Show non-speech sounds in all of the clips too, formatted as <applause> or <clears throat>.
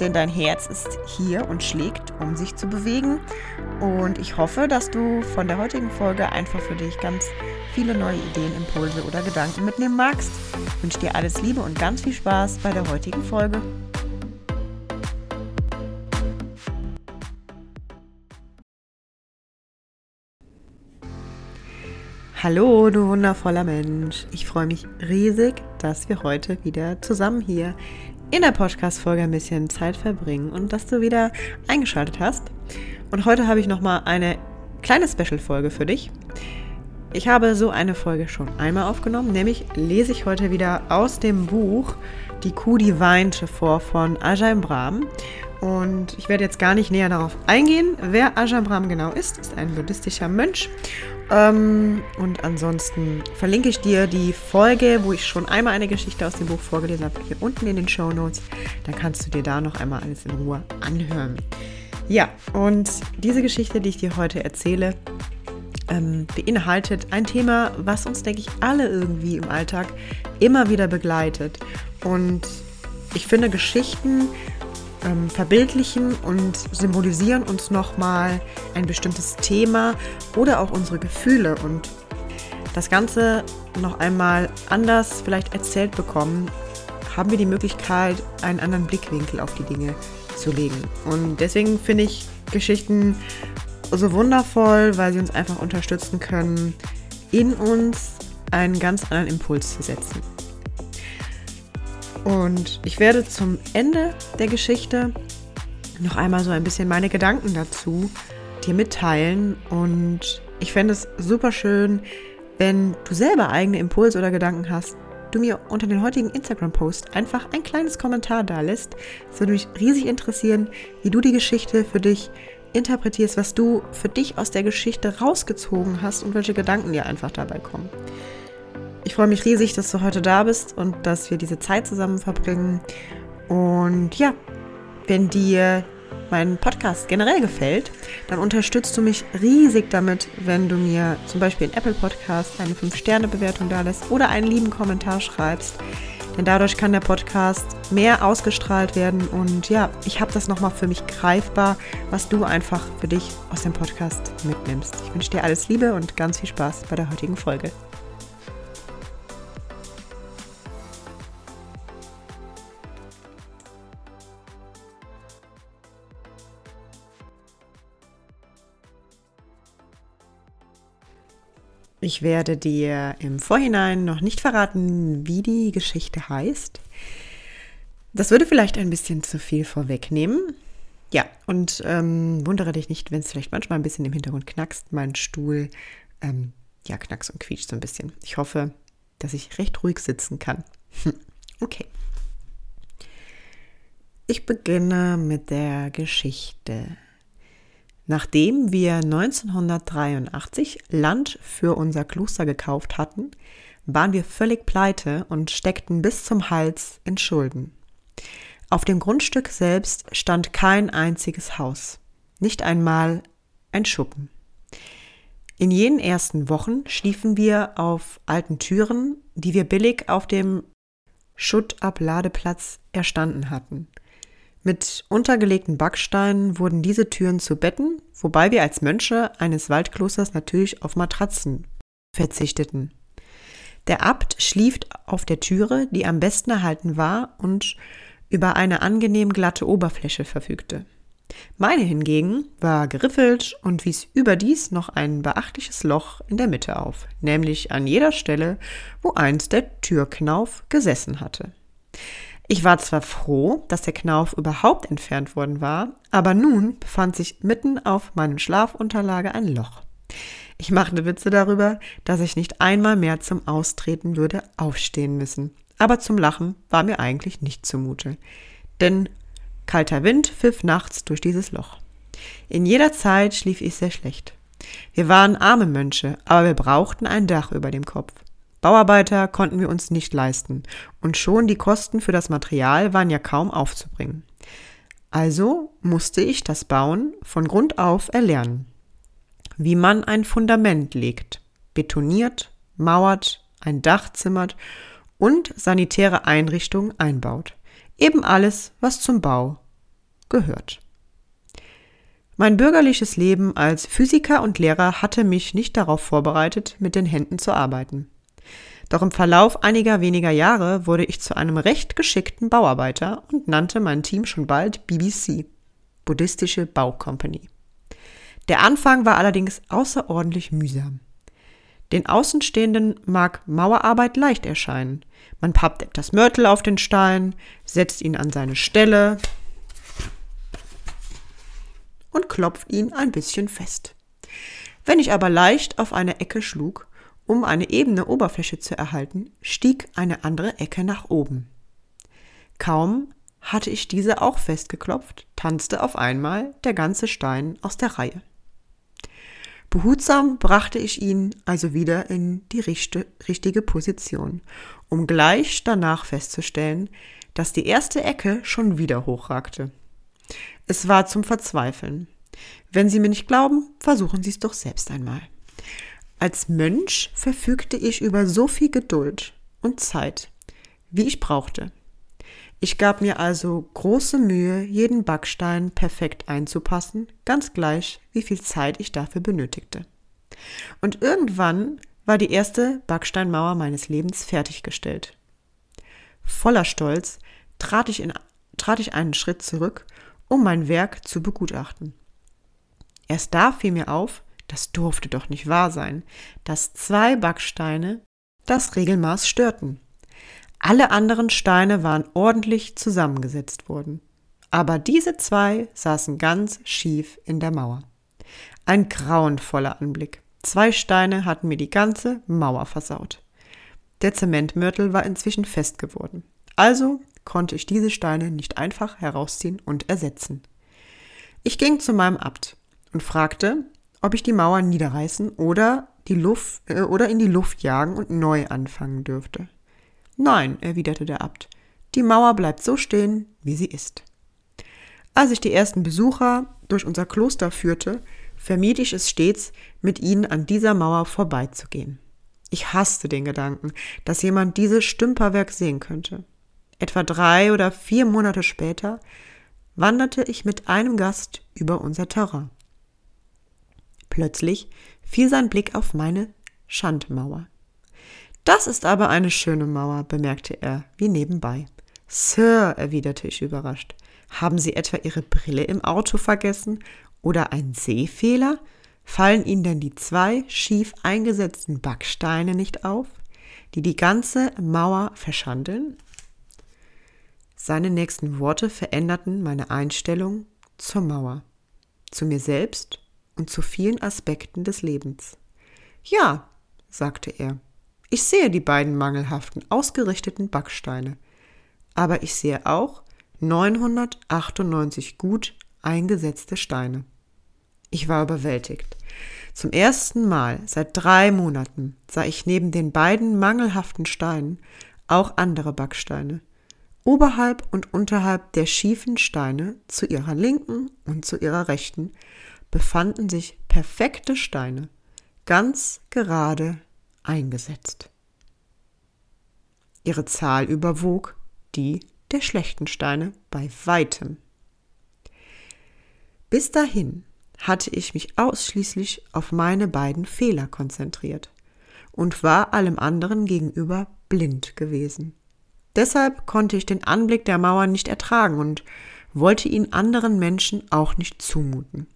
denn dein Herz ist hier und schlägt, um sich zu bewegen. Und ich hoffe, dass du von der heutigen Folge einfach für dich ganz viele neue Ideen, Impulse oder Gedanken mitnehmen magst. Ich wünsche dir alles Liebe und ganz viel Spaß bei der heutigen Folge. Hallo, du wundervoller Mensch. Ich freue mich riesig, dass wir heute wieder zusammen hier in der Podcast-Folge ein bisschen Zeit verbringen und dass du wieder eingeschaltet hast. Und heute habe ich nochmal eine kleine Special-Folge für dich. Ich habe so eine Folge schon einmal aufgenommen, nämlich lese ich heute wieder aus dem Buch Die Kuh, die weinte vor von Ajahn Brahm. Und ich werde jetzt gar nicht näher darauf eingehen, wer Ajahn Brahm genau ist. Ist ein buddhistischer Mönch ähm, und ansonsten verlinke ich dir die Folge, wo ich schon einmal eine Geschichte aus dem Buch vorgelesen habe, hier unten in den Show Notes. Dann kannst du dir da noch einmal alles in Ruhe anhören. Ja, und diese Geschichte, die ich dir heute erzähle, ähm, beinhaltet ein Thema, was uns, denke ich, alle irgendwie im Alltag immer wieder begleitet. Und ich finde, Geschichten ähm, verbildlichen und symbolisieren uns nochmal ein bestimmtes Thema oder auch unsere Gefühle und das Ganze noch einmal anders vielleicht erzählt bekommen, haben wir die Möglichkeit, einen anderen Blickwinkel auf die Dinge zu legen. Und deswegen finde ich Geschichten so wundervoll, weil sie uns einfach unterstützen können, in uns einen ganz anderen Impuls zu setzen. Und ich werde zum Ende der Geschichte noch einmal so ein bisschen meine Gedanken dazu dir mitteilen. Und ich fände es super schön, wenn du selber eigene Impulse oder Gedanken hast, du mir unter den heutigen Instagram-Post einfach ein kleines Kommentar da lässt. Es würde mich riesig interessieren, wie du die Geschichte für dich interpretierst, was du für dich aus der Geschichte rausgezogen hast und welche Gedanken dir einfach dabei kommen. Ich freue mich riesig, dass du heute da bist und dass wir diese Zeit zusammen verbringen. Und ja, wenn dir mein Podcast generell gefällt, dann unterstützt du mich riesig damit, wenn du mir zum Beispiel in Apple Podcast eine 5-Sterne-Bewertung da lässt oder einen lieben Kommentar schreibst. Denn dadurch kann der Podcast mehr ausgestrahlt werden und ja, ich habe das nochmal für mich greifbar, was du einfach für dich aus dem Podcast mitnimmst. Ich wünsche dir alles Liebe und ganz viel Spaß bei der heutigen Folge. Ich werde dir im Vorhinein noch nicht verraten, wie die Geschichte heißt. Das würde vielleicht ein bisschen zu viel vorwegnehmen. Ja, und ähm, wundere dich nicht, wenn es vielleicht manchmal ein bisschen im Hintergrund knackst. Mein Stuhl, ähm, ja, knackst und quietscht so ein bisschen. Ich hoffe, dass ich recht ruhig sitzen kann. <laughs> okay. Ich beginne mit der Geschichte. Nachdem wir 1983 Land für unser Kloster gekauft hatten, waren wir völlig pleite und steckten bis zum Hals in Schulden. Auf dem Grundstück selbst stand kein einziges Haus, nicht einmal ein Schuppen. In jenen ersten Wochen schliefen wir auf alten Türen, die wir billig auf dem Schuttabladeplatz erstanden hatten. Mit untergelegten Backsteinen wurden diese Türen zu Betten, wobei wir als Mönche eines Waldklosters natürlich auf Matratzen verzichteten. Der Abt schlief auf der Türe, die am besten erhalten war und über eine angenehm glatte Oberfläche verfügte. Meine hingegen war geriffelt und wies überdies noch ein beachtliches Loch in der Mitte auf, nämlich an jeder Stelle, wo einst der Türknauf gesessen hatte. Ich war zwar froh, dass der Knauf überhaupt entfernt worden war, aber nun befand sich mitten auf meinem Schlafunterlage ein Loch. Ich machte Witze darüber, dass ich nicht einmal mehr zum Austreten würde aufstehen müssen. Aber zum Lachen war mir eigentlich nicht zumute. Denn kalter Wind pfiff nachts durch dieses Loch. In jeder Zeit schlief ich sehr schlecht. Wir waren arme Mönche, aber wir brauchten ein Dach über dem Kopf. Bauarbeiter konnten wir uns nicht leisten und schon die Kosten für das Material waren ja kaum aufzubringen. Also musste ich das Bauen von Grund auf erlernen. Wie man ein Fundament legt, betoniert, mauert, ein Dach zimmert und sanitäre Einrichtungen einbaut. Eben alles, was zum Bau gehört. Mein bürgerliches Leben als Physiker und Lehrer hatte mich nicht darauf vorbereitet, mit den Händen zu arbeiten. Doch im Verlauf einiger weniger Jahre wurde ich zu einem recht geschickten Bauarbeiter und nannte mein Team schon bald BBC, Buddhistische Baucompany. Der Anfang war allerdings außerordentlich mühsam. Den Außenstehenden mag Mauerarbeit leicht erscheinen. Man pappt etwas Mörtel auf den Stein, setzt ihn an seine Stelle und klopft ihn ein bisschen fest. Wenn ich aber leicht auf eine Ecke schlug, um eine ebene Oberfläche zu erhalten, stieg eine andere Ecke nach oben. Kaum hatte ich diese auch festgeklopft, tanzte auf einmal der ganze Stein aus der Reihe. Behutsam brachte ich ihn also wieder in die richtige Position, um gleich danach festzustellen, dass die erste Ecke schon wieder hochragte. Es war zum Verzweifeln. Wenn Sie mir nicht glauben, versuchen Sie es doch selbst einmal. Als Mönch verfügte ich über so viel Geduld und Zeit, wie ich brauchte. Ich gab mir also große Mühe, jeden Backstein perfekt einzupassen, ganz gleich, wie viel Zeit ich dafür benötigte. Und irgendwann war die erste Backsteinmauer meines Lebens fertiggestellt. Voller Stolz trat ich, in, trat ich einen Schritt zurück, um mein Werk zu begutachten. Erst da fiel mir auf, das durfte doch nicht wahr sein, dass zwei Backsteine das Regelmaß störten. Alle anderen Steine waren ordentlich zusammengesetzt worden. Aber diese zwei saßen ganz schief in der Mauer. Ein grauenvoller Anblick. Zwei Steine hatten mir die ganze Mauer versaut. Der Zementmörtel war inzwischen fest geworden. Also konnte ich diese Steine nicht einfach herausziehen und ersetzen. Ich ging zu meinem Abt und fragte, ob ich die Mauer niederreißen oder, die Luft, äh, oder in die Luft jagen und neu anfangen dürfte. Nein, erwiderte der Abt, die Mauer bleibt so stehen, wie sie ist. Als ich die ersten Besucher durch unser Kloster führte, vermied ich es stets, mit ihnen an dieser Mauer vorbeizugehen. Ich hasste den Gedanken, dass jemand dieses Stümperwerk sehen könnte. Etwa drei oder vier Monate später wanderte ich mit einem Gast über unser Terrain. Plötzlich fiel sein Blick auf meine Schandmauer. Das ist aber eine schöne Mauer, bemerkte er, wie nebenbei. Sir, erwiderte ich überrascht, haben Sie etwa Ihre Brille im Auto vergessen oder ein Sehfehler? Fallen Ihnen denn die zwei schief eingesetzten Backsteine nicht auf, die die ganze Mauer verschandeln? Seine nächsten Worte veränderten meine Einstellung zur Mauer, zu mir selbst und zu vielen Aspekten des Lebens. Ja, sagte er, ich sehe die beiden mangelhaften, ausgerichteten Backsteine, aber ich sehe auch 998 gut eingesetzte Steine. Ich war überwältigt. Zum ersten Mal seit drei Monaten sah ich neben den beiden mangelhaften Steinen auch andere Backsteine, oberhalb und unterhalb der schiefen Steine zu ihrer linken und zu ihrer rechten befanden sich perfekte Steine, ganz gerade eingesetzt. Ihre Zahl überwog die der schlechten Steine bei weitem. Bis dahin hatte ich mich ausschließlich auf meine beiden Fehler konzentriert und war allem anderen gegenüber blind gewesen. Deshalb konnte ich den Anblick der Mauer nicht ertragen und wollte ihn anderen Menschen auch nicht zumuten.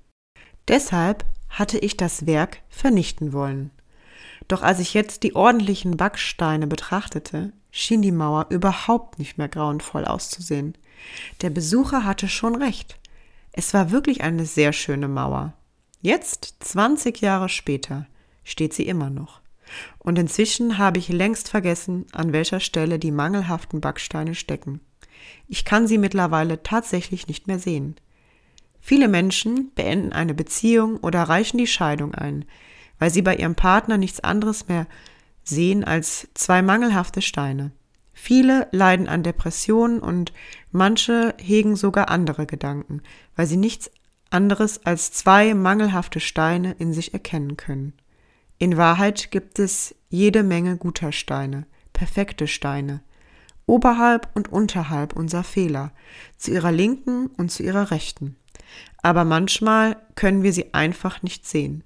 Deshalb hatte ich das Werk vernichten wollen. Doch als ich jetzt die ordentlichen Backsteine betrachtete, schien die Mauer überhaupt nicht mehr grauenvoll auszusehen. Der Besucher hatte schon recht. Es war wirklich eine sehr schöne Mauer. Jetzt, 20 Jahre später, steht sie immer noch. Und inzwischen habe ich längst vergessen, an welcher Stelle die mangelhaften Backsteine stecken. Ich kann sie mittlerweile tatsächlich nicht mehr sehen. Viele Menschen beenden eine Beziehung oder reichen die Scheidung ein, weil sie bei ihrem Partner nichts anderes mehr sehen als zwei mangelhafte Steine. Viele leiden an Depressionen und manche hegen sogar andere Gedanken, weil sie nichts anderes als zwei mangelhafte Steine in sich erkennen können. In Wahrheit gibt es jede Menge guter Steine, perfekte Steine, oberhalb und unterhalb unserer Fehler, zu ihrer linken und zu ihrer rechten. Aber manchmal können wir sie einfach nicht sehen.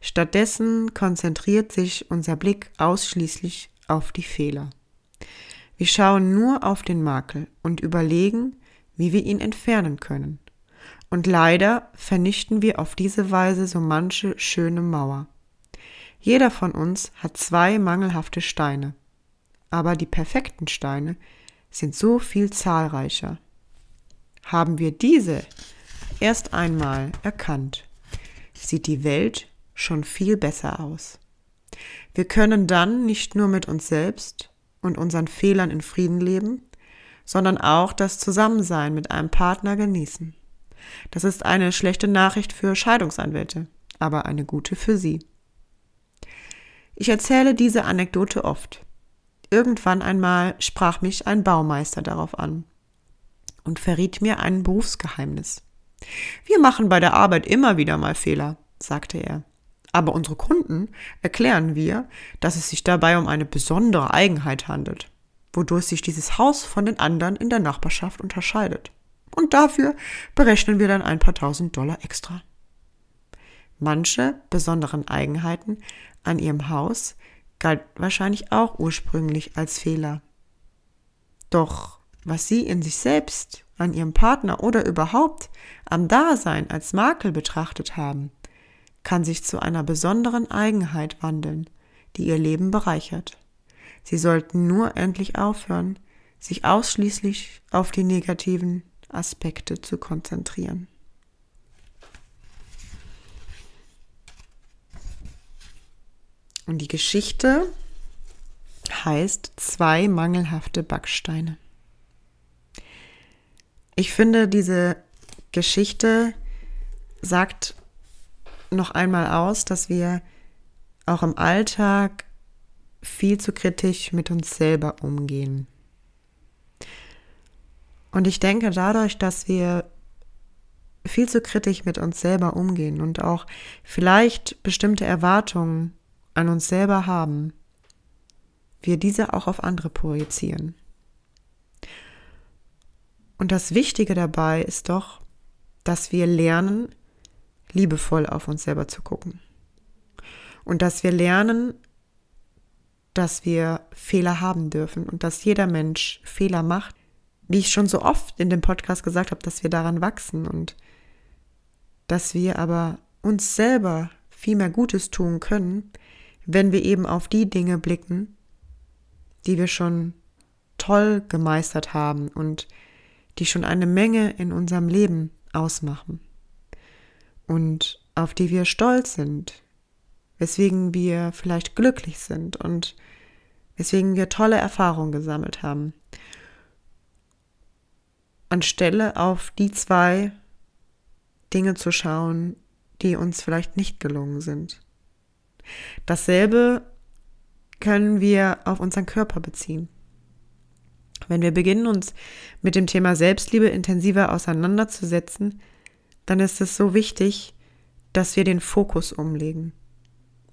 Stattdessen konzentriert sich unser Blick ausschließlich auf die Fehler. Wir schauen nur auf den Makel und überlegen, wie wir ihn entfernen können. Und leider vernichten wir auf diese Weise so manche schöne Mauer. Jeder von uns hat zwei mangelhafte Steine, aber die perfekten Steine sind so viel zahlreicher. Haben wir diese erst einmal erkannt, sieht die Welt schon viel besser aus. Wir können dann nicht nur mit uns selbst und unseren Fehlern in Frieden leben, sondern auch das Zusammensein mit einem Partner genießen. Das ist eine schlechte Nachricht für Scheidungsanwälte, aber eine gute für Sie. Ich erzähle diese Anekdote oft. Irgendwann einmal sprach mich ein Baumeister darauf an und verriet mir ein Berufsgeheimnis. Wir machen bei der Arbeit immer wieder mal Fehler, sagte er. Aber unsere Kunden erklären wir, dass es sich dabei um eine besondere Eigenheit handelt, wodurch sich dieses Haus von den anderen in der Nachbarschaft unterscheidet. Und dafür berechnen wir dann ein paar tausend Dollar extra. Manche besonderen Eigenheiten an ihrem Haus galt wahrscheinlich auch ursprünglich als Fehler. Doch was sie in sich selbst, an ihrem Partner oder überhaupt am Dasein als Makel betrachtet haben, kann sich zu einer besonderen Eigenheit wandeln, die ihr Leben bereichert. Sie sollten nur endlich aufhören, sich ausschließlich auf die negativen Aspekte zu konzentrieren. Und die Geschichte heißt zwei mangelhafte Backsteine. Ich finde, diese Geschichte sagt noch einmal aus, dass wir auch im Alltag viel zu kritisch mit uns selber umgehen. Und ich denke, dadurch, dass wir viel zu kritisch mit uns selber umgehen und auch vielleicht bestimmte Erwartungen an uns selber haben, wir diese auch auf andere projizieren. Und das Wichtige dabei ist doch, dass wir lernen, liebevoll auf uns selber zu gucken. Und dass wir lernen, dass wir Fehler haben dürfen und dass jeder Mensch Fehler macht. Wie ich schon so oft in dem Podcast gesagt habe, dass wir daran wachsen und dass wir aber uns selber viel mehr Gutes tun können, wenn wir eben auf die Dinge blicken, die wir schon toll gemeistert haben und die schon eine Menge in unserem Leben ausmachen und auf die wir stolz sind, weswegen wir vielleicht glücklich sind und weswegen wir tolle Erfahrungen gesammelt haben. Anstelle auf die zwei Dinge zu schauen, die uns vielleicht nicht gelungen sind. Dasselbe können wir auf unseren Körper beziehen. Wenn wir beginnen, uns mit dem Thema Selbstliebe intensiver auseinanderzusetzen, dann ist es so wichtig, dass wir den Fokus umlegen.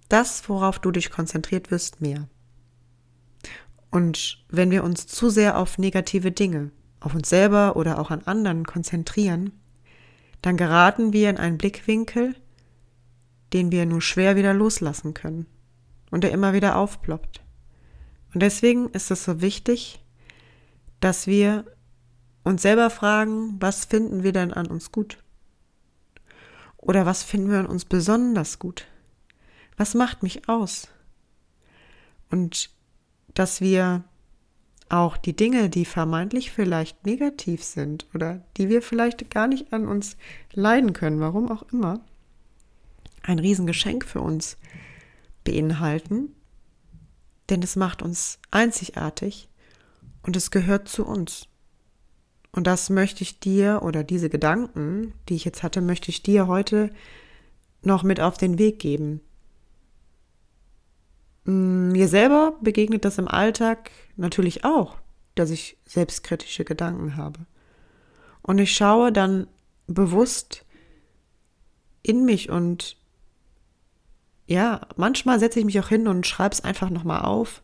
Das, worauf du dich konzentriert wirst, mehr. Und wenn wir uns zu sehr auf negative Dinge, auf uns selber oder auch an anderen konzentrieren, dann geraten wir in einen Blickwinkel, den wir nur schwer wieder loslassen können und der immer wieder aufploppt. Und deswegen ist es so wichtig, dass wir uns selber fragen, was finden wir denn an uns gut? Oder was finden wir an uns besonders gut? Was macht mich aus? Und dass wir auch die Dinge, die vermeintlich vielleicht negativ sind oder die wir vielleicht gar nicht an uns leiden können, warum auch immer, ein Riesengeschenk für uns beinhalten, denn es macht uns einzigartig und es gehört zu uns. Und das möchte ich dir oder diese Gedanken, die ich jetzt hatte, möchte ich dir heute noch mit auf den Weg geben. Mm, mir selber begegnet das im Alltag natürlich auch, dass ich selbstkritische Gedanken habe. Und ich schaue dann bewusst in mich und ja, manchmal setze ich mich auch hin und schreibe es einfach nochmal auf,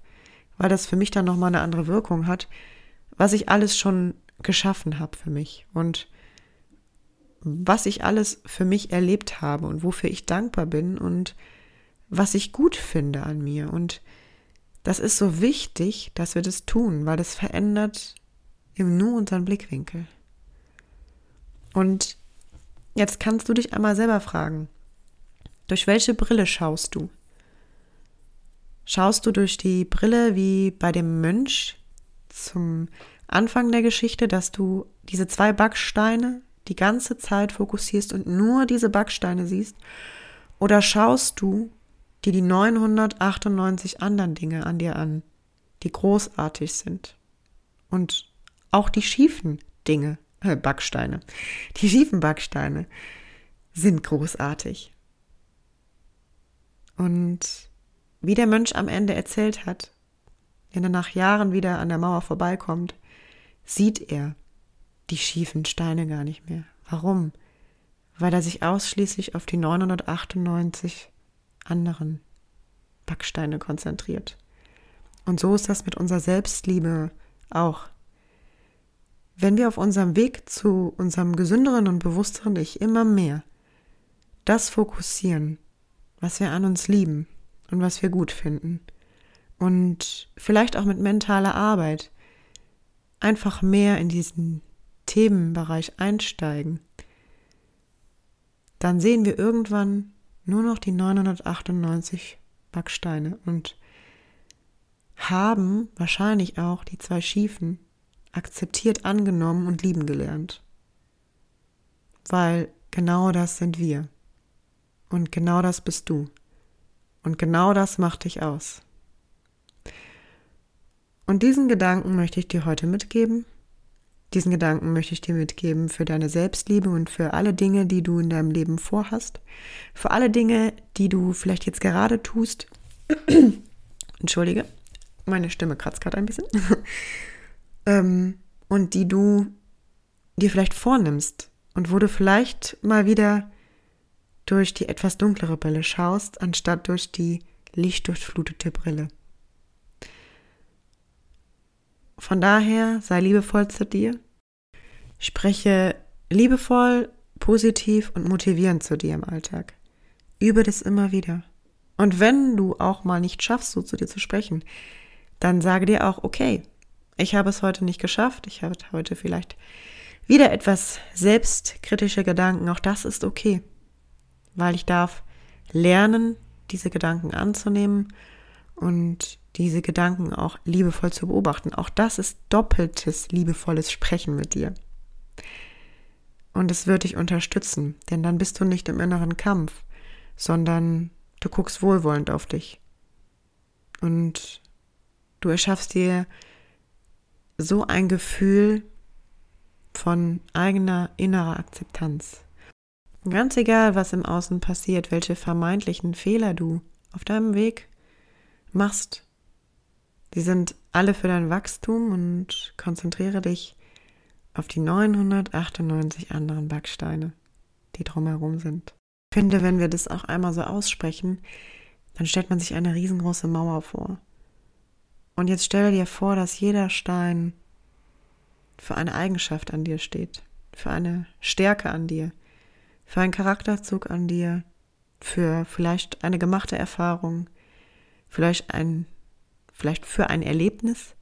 weil das für mich dann nochmal eine andere Wirkung hat, was ich alles schon geschaffen habe für mich und was ich alles für mich erlebt habe und wofür ich dankbar bin und was ich gut finde an mir. Und das ist so wichtig, dass wir das tun, weil das verändert im Nu unseren Blickwinkel. Und jetzt kannst du dich einmal selber fragen, durch welche Brille schaust du? Schaust du durch die Brille wie bei dem Mönch zum Anfang der Geschichte, dass du diese zwei Backsteine die ganze Zeit fokussierst und nur diese Backsteine siehst? Oder schaust du dir die 998 anderen Dinge an dir an, die großartig sind? Und auch die schiefen Dinge, äh, Backsteine, die schiefen Backsteine sind großartig. Und wie der Mönch am Ende erzählt hat, wenn er nach Jahren wieder an der Mauer vorbeikommt, sieht er die schiefen Steine gar nicht mehr. Warum? Weil er sich ausschließlich auf die 998 anderen Backsteine konzentriert. Und so ist das mit unserer Selbstliebe auch. Wenn wir auf unserem Weg zu unserem gesünderen und bewussteren Ich immer mehr das fokussieren, was wir an uns lieben und was wir gut finden, und vielleicht auch mit mentaler Arbeit, einfach mehr in diesen Themenbereich einsteigen, dann sehen wir irgendwann nur noch die 998 Backsteine und haben wahrscheinlich auch die zwei Schiefen akzeptiert angenommen und lieben gelernt. Weil genau das sind wir. Und genau das bist du. Und genau das macht dich aus. Und diesen Gedanken möchte ich dir heute mitgeben. Diesen Gedanken möchte ich dir mitgeben für deine Selbstliebe und für alle Dinge, die du in deinem Leben vorhast. Für alle Dinge, die du vielleicht jetzt gerade tust. <clears throat> Entschuldige, meine Stimme kratzt gerade ein bisschen. <laughs> ähm, und die du dir vielleicht vornimmst und wo du vielleicht mal wieder durch die etwas dunklere Brille schaust, anstatt durch die lichtdurchflutete Brille. Von daher sei liebevoll zu dir. Spreche liebevoll, positiv und motivierend zu dir im Alltag. Übe das immer wieder. Und wenn du auch mal nicht schaffst, so zu dir zu sprechen, dann sage dir auch, okay, ich habe es heute nicht geschafft, ich habe heute vielleicht wieder etwas selbstkritische Gedanken, auch das ist okay, weil ich darf lernen, diese Gedanken anzunehmen und diese Gedanken auch liebevoll zu beobachten. Auch das ist doppeltes liebevolles Sprechen mit dir. Und es wird dich unterstützen, denn dann bist du nicht im inneren Kampf, sondern du guckst wohlwollend auf dich. Und du erschaffst dir so ein Gefühl von eigener innerer Akzeptanz. Ganz egal, was im Außen passiert, welche vermeintlichen Fehler du auf deinem Weg machst, Sie sind alle für dein Wachstum und konzentriere dich auf die 998 anderen Backsteine, die drumherum sind. Ich finde, wenn wir das auch einmal so aussprechen, dann stellt man sich eine riesengroße Mauer vor. Und jetzt stelle dir vor, dass jeder Stein für eine Eigenschaft an dir steht, für eine Stärke an dir, für einen Charakterzug an dir, für vielleicht eine gemachte Erfahrung, vielleicht ein vielleicht für ein Erlebnis,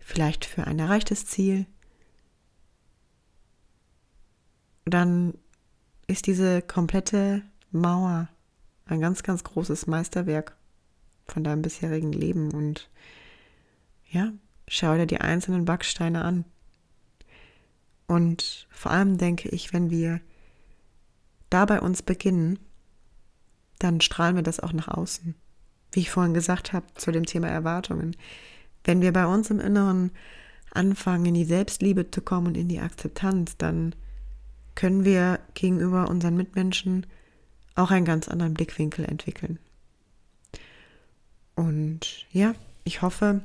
vielleicht für ein erreichtes Ziel, dann ist diese komplette Mauer ein ganz, ganz großes Meisterwerk von deinem bisherigen Leben und ja, schau dir die einzelnen Backsteine an. Und vor allem denke ich, wenn wir da bei uns beginnen, dann strahlen wir das auch nach außen wie ich vorhin gesagt habe, zu dem Thema Erwartungen. Wenn wir bei uns im Inneren anfangen, in die Selbstliebe zu kommen und in die Akzeptanz, dann können wir gegenüber unseren Mitmenschen auch einen ganz anderen Blickwinkel entwickeln. Und ja, ich hoffe,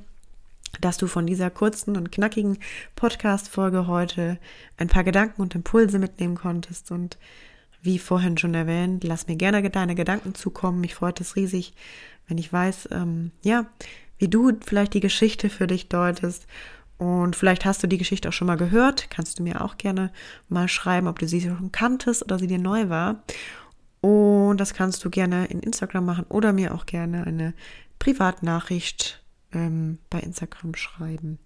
dass du von dieser kurzen und knackigen Podcast-Folge heute ein paar Gedanken und Impulse mitnehmen konntest. Und wie vorhin schon erwähnt, lass mir gerne deine Gedanken zukommen. Mich freut es riesig, wenn ich weiß, ähm, ja, wie du vielleicht die Geschichte für dich deutest. Und vielleicht hast du die Geschichte auch schon mal gehört. Kannst du mir auch gerne mal schreiben, ob du sie schon kanntest oder sie dir neu war. Und das kannst du gerne in Instagram machen oder mir auch gerne eine Privatnachricht ähm, bei Instagram schreiben.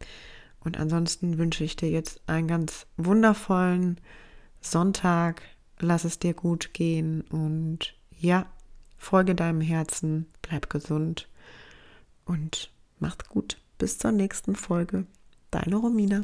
Und ansonsten wünsche ich dir jetzt einen ganz wundervollen Sonntag. Lass es dir gut gehen und ja, folge deinem Herzen, bleib gesund und macht gut. Bis zur nächsten Folge. Deine Romina.